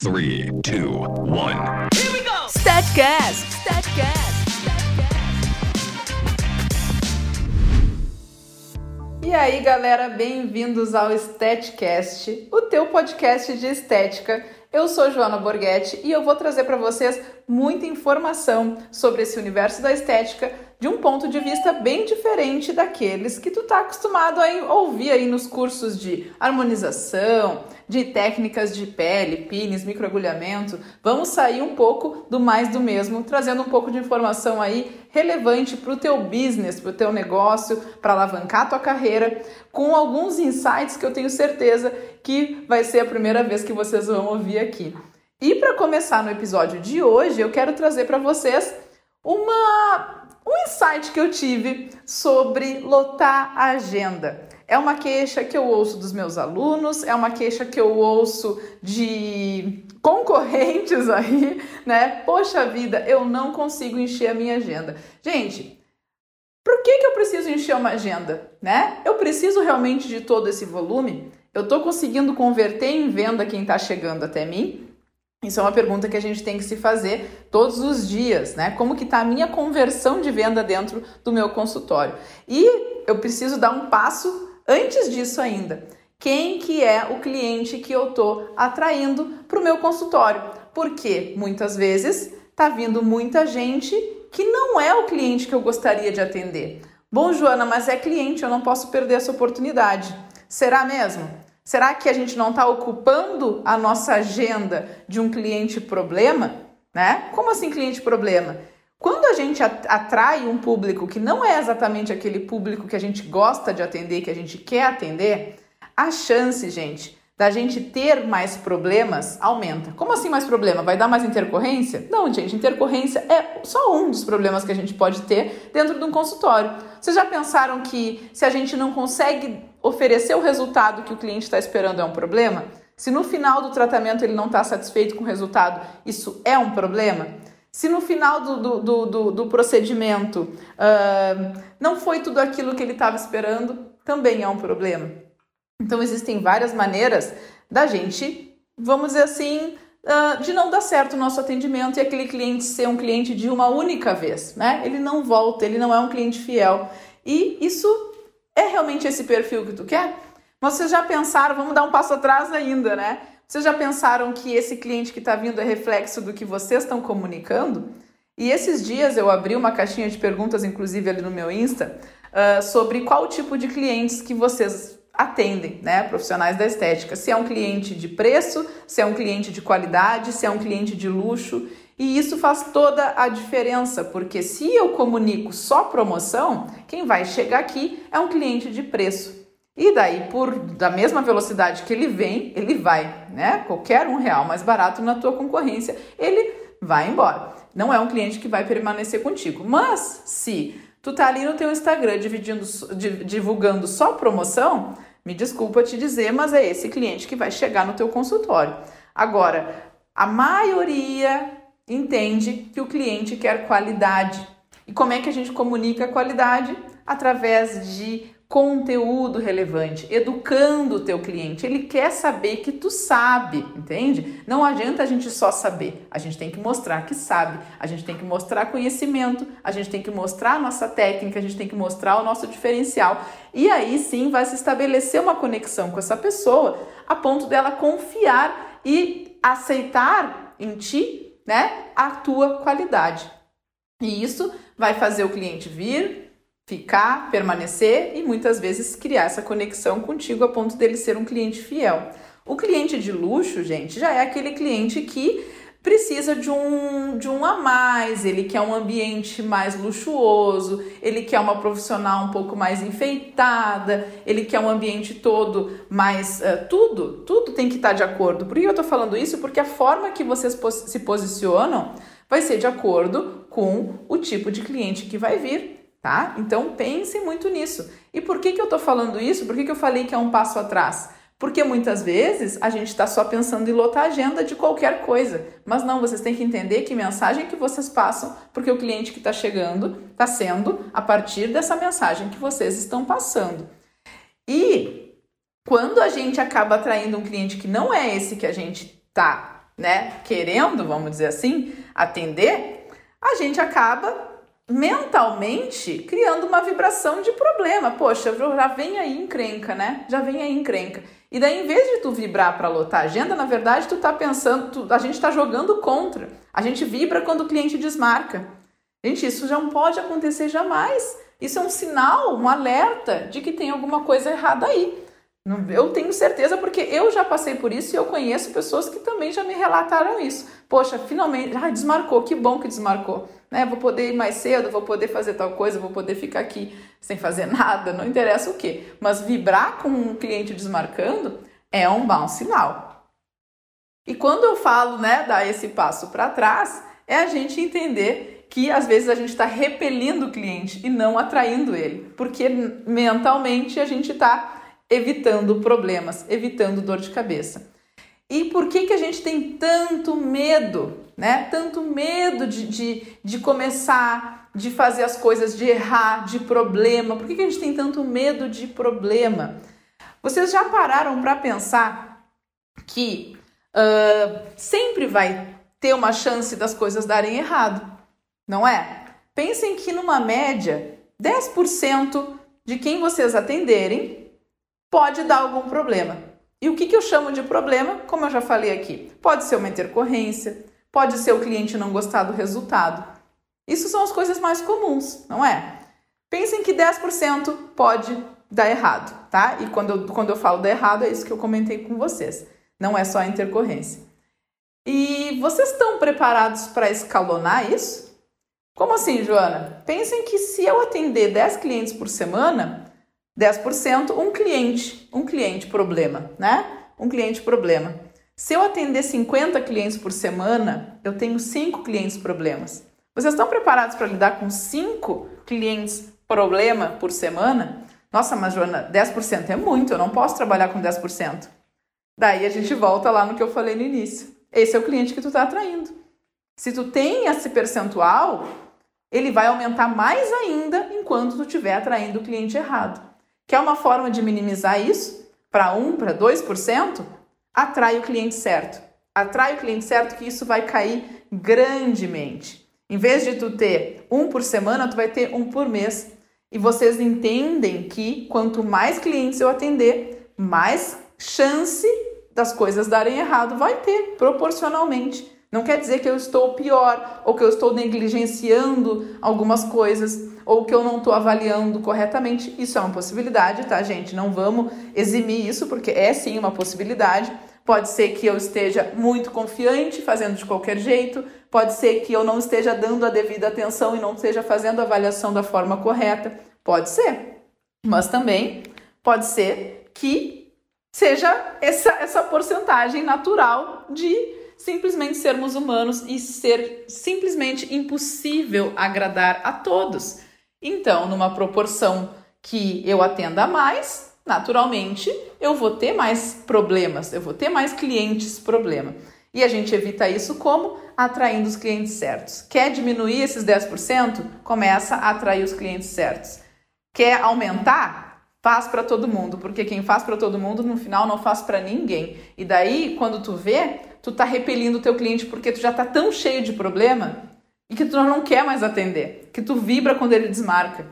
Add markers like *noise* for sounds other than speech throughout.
Three, two, one. Statcast! Statcast! E aí, galera, bem-vindos ao Statcast, o teu podcast de estética. Eu sou Joana Borghetti e eu vou trazer para vocês muita informação sobre esse universo da estética de um ponto de vista bem diferente daqueles que tu tá acostumado a ouvir aí nos cursos de harmonização, de técnicas de pele, pines, microagulhamento. Vamos sair um pouco do mais do mesmo, trazendo um pouco de informação aí relevante para o teu business, para o teu negócio, para alavancar a tua carreira, com alguns insights que eu tenho certeza que vai ser a primeira vez que vocês vão ouvir aqui. E para começar no episódio de hoje, eu quero trazer para vocês uma um insight que eu tive sobre lotar a agenda. É uma queixa que eu ouço dos meus alunos, é uma queixa que eu ouço de concorrentes *laughs* aí, né? Poxa vida, eu não consigo encher a minha agenda. Gente, por que, que eu preciso encher uma agenda, né? Eu preciso realmente de todo esse volume? Eu estou conseguindo converter em venda quem está chegando até mim? Isso é uma pergunta que a gente tem que se fazer todos os dias, né? Como que está a minha conversão de venda dentro do meu consultório? E eu preciso dar um passo Antes disso ainda, quem que é o cliente que eu estou atraindo para o meu consultório? Porque muitas vezes está vindo muita gente que não é o cliente que eu gostaria de atender. Bom, Joana, mas é cliente, eu não posso perder essa oportunidade. Será mesmo? Será que a gente não está ocupando a nossa agenda de um cliente problema? Né? Como assim cliente problema? Quando a gente atrai um público que não é exatamente aquele público que a gente gosta de atender, que a gente quer atender, a chance, gente, da gente ter mais problemas aumenta. Como assim mais problema? Vai dar mais intercorrência? Não, gente, intercorrência é só um dos problemas que a gente pode ter dentro de um consultório. Vocês já pensaram que se a gente não consegue oferecer o resultado que o cliente está esperando é um problema? Se no final do tratamento ele não está satisfeito com o resultado, isso é um problema? Se no final do, do, do, do, procedimento uh, não foi tudo aquilo que ele estava esperando, também é um problema. Então, existem várias maneiras da gente, vamos dizer assim, uh, de não dar certo o nosso atendimento e aquele cliente ser um cliente de uma única vez, né? Ele não volta, ele não é um cliente fiel. E isso é realmente esse perfil que tu quer? Vocês já pensaram, vamos dar um passo atrás ainda, né? Vocês já pensaram que esse cliente que está vindo é reflexo do que vocês estão comunicando? E esses dias eu abri uma caixinha de perguntas, inclusive ali no meu Insta, uh, sobre qual tipo de clientes que vocês atendem, né? Profissionais da estética. Se é um cliente de preço, se é um cliente de qualidade, se é um cliente de luxo. E isso faz toda a diferença, porque se eu comunico só promoção, quem vai chegar aqui é um cliente de preço. E daí, por da mesma velocidade que ele vem, ele vai, né? Qualquer um real mais barato na tua concorrência, ele vai embora. Não é um cliente que vai permanecer contigo. Mas se tu tá ali no teu Instagram dividindo, divulgando só promoção, me desculpa te dizer, mas é esse cliente que vai chegar no teu consultório. Agora, a maioria entende que o cliente quer qualidade. E como é que a gente comunica a qualidade? Através de conteúdo relevante, educando o teu cliente. Ele quer saber que tu sabe, entende? Não adianta a gente só saber. A gente tem que mostrar que sabe. A gente tem que mostrar conhecimento, a gente tem que mostrar a nossa técnica, a gente tem que mostrar o nosso diferencial. E aí sim vai se estabelecer uma conexão com essa pessoa a ponto dela confiar e aceitar em ti, né, a tua qualidade. E isso vai fazer o cliente vir, ficar, permanecer e muitas vezes criar essa conexão contigo a ponto dele ser um cliente fiel. O cliente de luxo, gente, já é aquele cliente que precisa de um, de um a mais, ele quer um ambiente mais luxuoso, ele quer uma profissional um pouco mais enfeitada, ele quer um ambiente todo mais. Uh, tudo, tudo tem que estar de acordo. Por que eu estou falando isso? Porque a forma que vocês se posicionam vai ser de acordo com o tipo de cliente que vai vir tá? Então pense muito nisso. E por que, que eu estou falando isso? Por que, que eu falei que é um passo atrás? Porque muitas vezes a gente está só pensando em lotar a agenda de qualquer coisa. Mas não, vocês têm que entender que mensagem que vocês passam, porque o cliente que está chegando está sendo a partir dessa mensagem que vocês estão passando. E quando a gente acaba atraindo um cliente que não é esse que a gente está né, querendo, vamos dizer assim, atender, a gente acaba mentalmente criando uma vibração de problema. Poxa, já vem aí encrenca, né? Já vem aí encrenca. E daí, em vez de tu vibrar para lotar a agenda, na verdade, tu tá pensando, tu, a gente tá jogando contra. A gente vibra quando o cliente desmarca. Gente, isso já não pode acontecer jamais. Isso é um sinal, um alerta de que tem alguma coisa errada aí. Eu tenho certeza porque eu já passei por isso e eu conheço pessoas que também já me relataram isso. Poxa, finalmente, ah, desmarcou, que bom que desmarcou. Né? Vou poder ir mais cedo, vou poder fazer tal coisa, vou poder ficar aqui sem fazer *laughs* nada, não interessa o que. Mas vibrar com um cliente desmarcando é um bom sinal. E quando eu falo, né, dar esse passo para trás, é a gente entender que às vezes a gente está repelindo o cliente e não atraindo ele, porque mentalmente a gente está evitando problemas, evitando dor de cabeça. E por que, que a gente tem tanto medo, né? Tanto medo de, de, de começar, de fazer as coisas, de errar, de problema? Por que, que a gente tem tanto medo de problema? Vocês já pararam para pensar que uh, sempre vai ter uma chance das coisas darem errado, não é? Pensem que numa média, 10% de quem vocês atenderem pode dar algum problema. E o que, que eu chamo de problema? Como eu já falei aqui, pode ser uma intercorrência, pode ser o cliente não gostar do resultado. Isso são as coisas mais comuns, não é? Pensem que 10% pode dar errado, tá? E quando eu, quando eu falo dar errado, é isso que eu comentei com vocês. Não é só a intercorrência. E vocês estão preparados para escalonar isso? Como assim, Joana? Pensem que se eu atender 10 clientes por semana, 10% um cliente, um cliente problema, né? Um cliente problema. Se eu atender 50 clientes por semana, eu tenho 5 clientes problemas. Vocês estão preparados para lidar com 5 clientes problema por semana? Nossa, mas Joana, 10% é muito, eu não posso trabalhar com 10%. Daí a gente volta lá no que eu falei no início. Esse é o cliente que tu está atraindo. Se tu tem esse percentual, ele vai aumentar mais ainda enquanto tu estiver atraindo o cliente errado. Quer uma forma de minimizar isso? Para 1, para 2%? Atrai o cliente certo. Atrai o cliente certo que isso vai cair grandemente. Em vez de tu ter um por semana, tu vai ter um por mês. E vocês entendem que quanto mais clientes eu atender, mais chance das coisas darem errado vai ter, proporcionalmente. Não quer dizer que eu estou pior ou que eu estou negligenciando algumas coisas ou que eu não estou avaliando corretamente. Isso é uma possibilidade, tá, gente? Não vamos eximir isso, porque é sim uma possibilidade. Pode ser que eu esteja muito confiante, fazendo de qualquer jeito. Pode ser que eu não esteja dando a devida atenção e não esteja fazendo a avaliação da forma correta. Pode ser. Mas também pode ser que seja essa, essa porcentagem natural de simplesmente sermos humanos e ser simplesmente impossível agradar a todos. Então, numa proporção que eu atenda mais, naturalmente eu vou ter mais problemas, eu vou ter mais clientes problema. E a gente evita isso como? Atraindo os clientes certos. Quer diminuir esses 10%? Começa a atrair os clientes certos. Quer aumentar? Faz para todo mundo, porque quem faz para todo mundo no final não faz para ninguém. E daí, quando tu vê, tu tá repelindo o teu cliente porque tu já tá tão cheio de problema e que tu não quer mais atender, que tu vibra quando ele desmarca,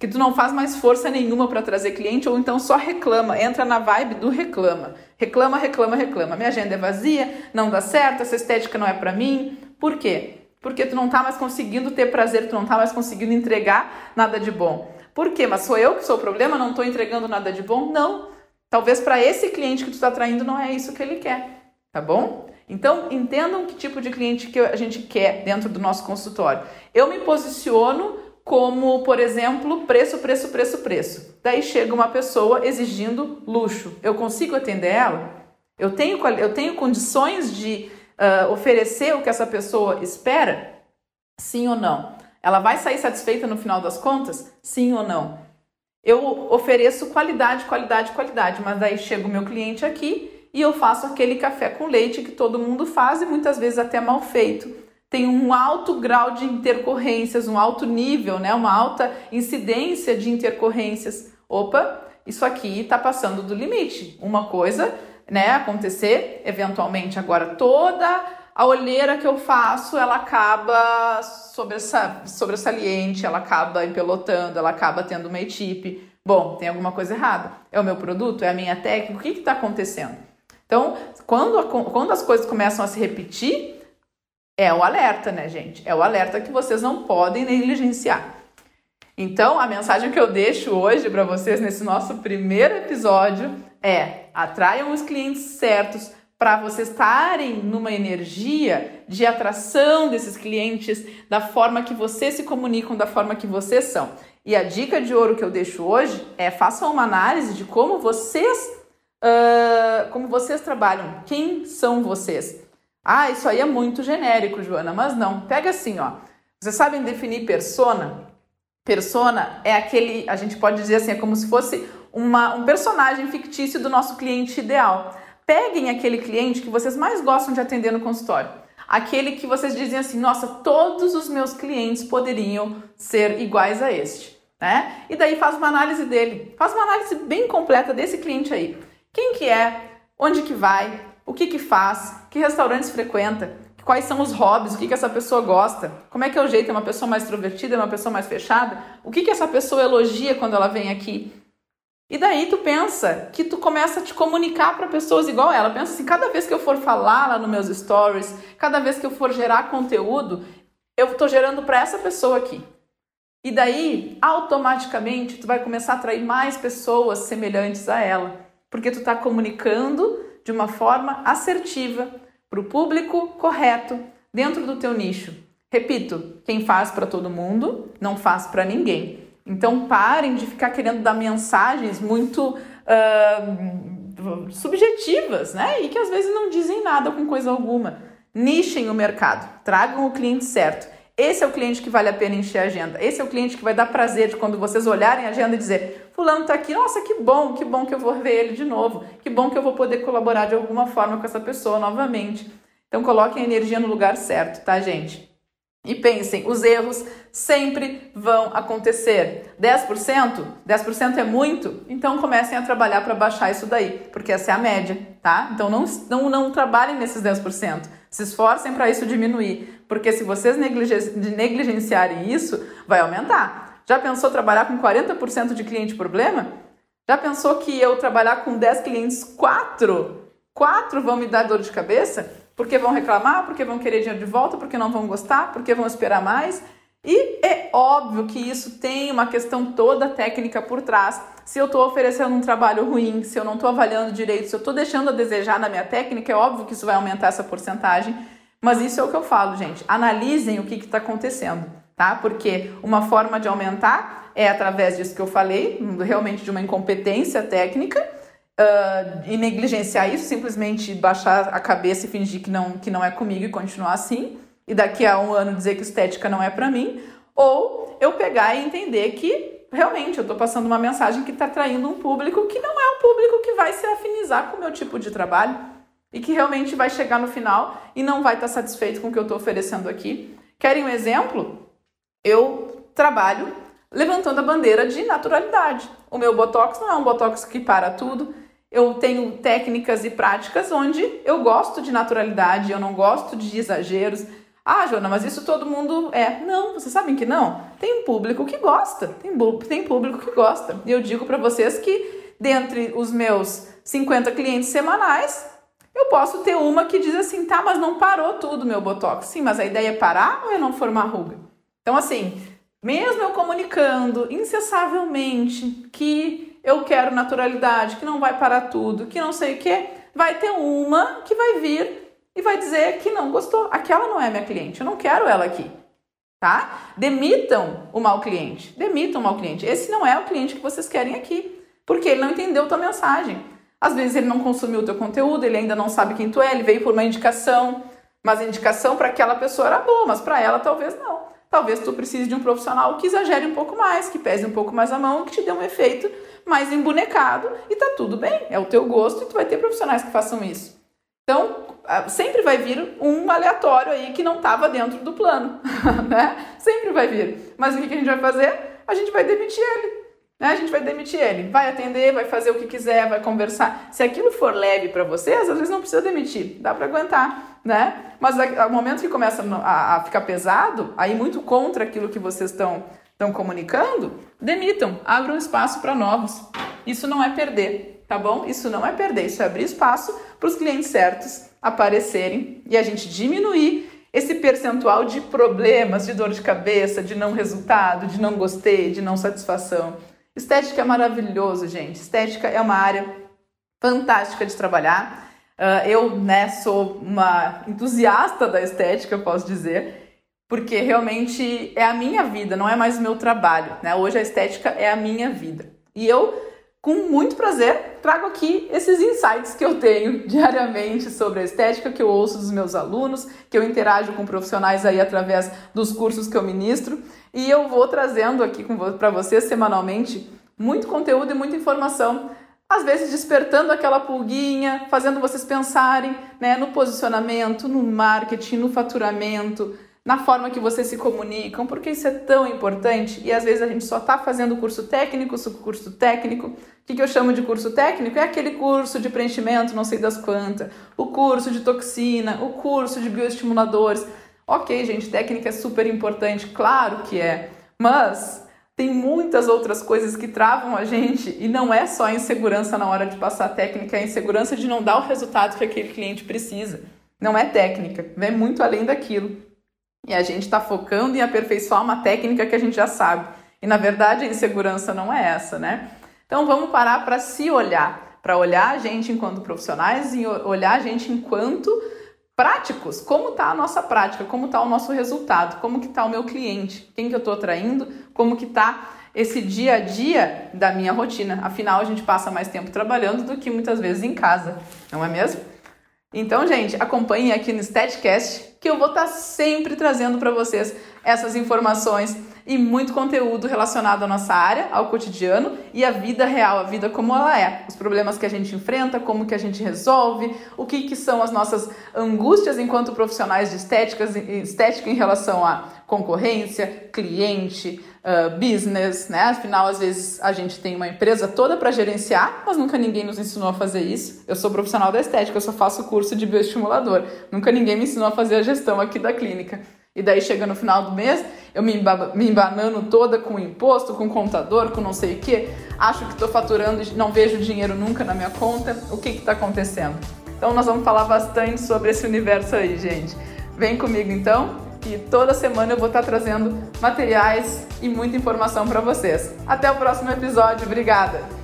que tu não faz mais força nenhuma para trazer cliente ou então só reclama, entra na vibe do reclama. Reclama, reclama, reclama. Minha agenda é vazia, não dá certo, essa estética não é para mim. Por quê? Porque tu não tá mais conseguindo ter prazer, tu não tá mais conseguindo entregar nada de bom. Por quê? Mas sou eu que sou o problema, não estou entregando nada de bom? Não. Talvez para esse cliente que tu está atraindo não é isso que ele quer, tá bom? Então, entendam que tipo de cliente que a gente quer dentro do nosso consultório. Eu me posiciono como, por exemplo, preço, preço, preço, preço. Daí chega uma pessoa exigindo luxo. Eu consigo atender ela? Eu tenho, eu tenho condições de uh, oferecer o que essa pessoa espera? Sim ou não? Ela vai sair satisfeita no final das contas? Sim ou não? Eu ofereço qualidade, qualidade, qualidade, mas daí chega o meu cliente aqui e eu faço aquele café com leite que todo mundo faz e muitas vezes até mal feito. Tem um alto grau de intercorrências, um alto nível, né? uma alta incidência de intercorrências. Opa, isso aqui está passando do limite. Uma coisa né, acontecer eventualmente. Agora, toda a olheira que eu faço, ela acaba sobressaliente, ela acaba empelotando, ela acaba tendo uma equipe. Bom, tem alguma coisa errada. É o meu produto? É a minha técnica? O que está acontecendo? Então, quando, quando as coisas começam a se repetir, é o alerta, né, gente? É o alerta que vocês não podem negligenciar. Então, a mensagem que eu deixo hoje para vocês nesse nosso primeiro episódio é: atraiam os clientes certos para vocês estarem numa energia de atração desses clientes da forma que vocês se comunicam, da forma que vocês são. E a dica de ouro que eu deixo hoje é façam uma análise de como vocês uh, como vocês trabalham, quem são vocês. Ah, isso aí é muito genérico, Joana, mas não. Pega assim, ó. Vocês sabem definir persona? Persona é aquele, a gente pode dizer assim, é como se fosse uma, um personagem fictício do nosso cliente ideal. Peguem aquele cliente que vocês mais gostam de atender no consultório. Aquele que vocês dizem assim, nossa, todos os meus clientes poderiam ser iguais a este, né? E daí faz uma análise dele, faz uma análise bem completa desse cliente aí. Quem que é, onde que vai, o que que faz, que restaurantes frequenta, quais são os hobbies, o que, que essa pessoa gosta, como é que é o jeito, é uma pessoa mais extrovertida, é uma pessoa mais fechada, o que, que essa pessoa elogia quando ela vem aqui. E daí tu pensa que tu começa a te comunicar para pessoas igual ela. Pensa assim, cada vez que eu for falar lá nos meus stories, cada vez que eu for gerar conteúdo, eu estou gerando para essa pessoa aqui. E daí, automaticamente, tu vai começar a atrair mais pessoas semelhantes a ela, porque tu está comunicando de uma forma assertiva, para o público correto, dentro do teu nicho. Repito, quem faz para todo mundo, não faz para ninguém. Então parem de ficar querendo dar mensagens muito uh, subjetivas, né? E que às vezes não dizem nada com coisa alguma. Nichem o mercado, tragam o cliente certo. Esse é o cliente que vale a pena encher a agenda. Esse é o cliente que vai dar prazer de quando vocês olharem a agenda e dizer: Fulano está aqui, nossa, que bom, que bom que eu vou ver ele de novo, que bom que eu vou poder colaborar de alguma forma com essa pessoa novamente. Então, coloquem a energia no lugar certo, tá, gente? E pensem, os erros sempre vão acontecer. 10%? 10% é muito? Então comecem a trabalhar para baixar isso daí, porque essa é a média, tá? Então não, não, não trabalhem nesses 10%. Se esforcem para isso diminuir, porque se vocês negligenciarem isso, vai aumentar. Já pensou trabalhar com 40% de cliente problema? Já pensou que eu trabalhar com 10 clientes, 4? 4 vão me dar dor de cabeça? Porque vão reclamar, porque vão querer dinheiro de volta, porque não vão gostar, porque vão esperar mais? E é óbvio que isso tem uma questão toda técnica por trás. Se eu estou oferecendo um trabalho ruim, se eu não estou avaliando direito, se eu estou deixando a desejar na minha técnica, é óbvio que isso vai aumentar essa porcentagem. Mas isso é o que eu falo, gente. Analisem o que está acontecendo, tá? Porque uma forma de aumentar é através disso que eu falei, realmente de uma incompetência técnica. Uh, e negligenciar isso, simplesmente baixar a cabeça e fingir que não, que não é comigo e continuar assim e daqui a um ano dizer que estética não é para mim, ou eu pegar e entender que realmente eu estou passando uma mensagem que está atraindo um público que não é um público que vai se afinizar com o meu tipo de trabalho e que realmente vai chegar no final e não vai estar tá satisfeito com o que eu estou oferecendo aqui. Querem um exemplo? Eu trabalho levantando a bandeira de naturalidade. O meu botox não é um botox que para tudo. Eu tenho técnicas e práticas onde eu gosto de naturalidade, eu não gosto de exageros. Ah, Joana, mas isso todo mundo é. Não, vocês sabem que não. Tem um público que gosta. Tem, tem público que gosta. E eu digo para vocês que, dentre os meus 50 clientes semanais, eu posso ter uma que diz assim, tá, mas não parou tudo meu botox. Sim, mas a ideia é parar ou é não formar ruga? Então, assim, mesmo eu comunicando incessavelmente que eu quero naturalidade, que não vai parar tudo, que não sei o que, vai ter uma que vai vir e vai dizer que não gostou. Aquela não é minha cliente, eu não quero ela aqui. Tá? Demitam o mau cliente. Demitam o mau cliente. Esse não é o cliente que vocês querem aqui, porque ele não entendeu tua mensagem. Às vezes ele não consumiu o teu conteúdo, ele ainda não sabe quem tu é, ele veio por uma indicação, mas a indicação para aquela pessoa era boa, mas para ela talvez não. Talvez tu precise de um profissional que exagere um pouco mais, que pese um pouco mais a mão, que te dê um efeito mais embonecado e tá tudo bem. É o teu gosto e tu vai ter profissionais que façam isso. Então, ah, sempre vai vir um aleatório aí que não estava dentro do plano, *laughs* né? Sempre vai vir. Mas o que a gente vai fazer? A gente vai demitir ele. Né, a gente vai demitir ele. Vai atender, vai fazer o que quiser, vai conversar. Se aquilo for leve para vocês, às vezes não precisa demitir, dá para aguentar, né? Mas ao momento que começa a, a ficar pesado, aí muito contra aquilo que vocês estão estão comunicando, demitam, abram espaço para novos. Isso não é perder, tá bom? Isso não é perder, isso é abrir espaço para os clientes certos aparecerem e a gente diminuir esse percentual de problemas, de dor de cabeça, de não resultado, de não gostei, de não satisfação. Estética é maravilhoso, gente. Estética é uma área fantástica de trabalhar. Uh, eu, né, sou uma entusiasta da estética, posso dizer, porque realmente é a minha vida, não é mais o meu trabalho, né? Hoje a estética é a minha vida. E eu com muito prazer, trago aqui esses insights que eu tenho *laughs* diariamente sobre a estética, que eu ouço dos meus alunos, que eu interajo com profissionais aí através dos cursos que eu ministro, e eu vou trazendo aqui para vocês semanalmente muito conteúdo e muita informação, às vezes despertando aquela pulguinha, fazendo vocês pensarem né, no posicionamento, no marketing, no faturamento, na forma que vocês se comunicam, porque isso é tão importante e às vezes a gente só está fazendo curso técnico, curso técnico. O que, que eu chamo de curso técnico? É aquele curso de preenchimento, não sei das quantas, o curso de toxina, o curso de bioestimuladores. Ok, gente, técnica é super importante, claro que é, mas tem muitas outras coisas que travam a gente e não é só a insegurança na hora de passar a técnica, é a insegurança de não dar o resultado que aquele cliente precisa. Não é técnica, vem muito além daquilo. E a gente está focando em aperfeiçoar uma técnica que a gente já sabe. E na verdade a insegurança não é essa, né? Então vamos parar para se olhar, para olhar a gente enquanto profissionais e olhar a gente enquanto práticos. Como está a nossa prática? Como está o nosso resultado? Como que está o meu cliente? Quem que eu estou atraindo? Como que está esse dia a dia da minha rotina? Afinal, a gente passa mais tempo trabalhando do que muitas vezes em casa, não é mesmo? Então, gente, acompanhem aqui no Statcast que eu vou estar tá sempre trazendo para vocês essas informações e muito conteúdo relacionado à nossa área, ao cotidiano e à vida real, a vida como ela é, os problemas que a gente enfrenta, como que a gente resolve, o que, que são as nossas angústias enquanto profissionais de estética, estética em relação à concorrência, cliente, uh, business, né? Afinal, às vezes a gente tem uma empresa toda para gerenciar, mas nunca ninguém nos ensinou a fazer isso. Eu sou profissional da estética, eu só faço curso de bioestimulador. Nunca ninguém me ensinou a fazer a gestão aqui da clínica. E daí chega no final do mês, eu me, me embanando toda com imposto, com contador, com não sei o que, acho que estou faturando e não vejo dinheiro nunca na minha conta. O que está acontecendo? Então nós vamos falar bastante sobre esse universo aí, gente. Vem comigo então e toda semana eu vou estar trazendo materiais e muita informação para vocês. Até o próximo episódio, obrigada!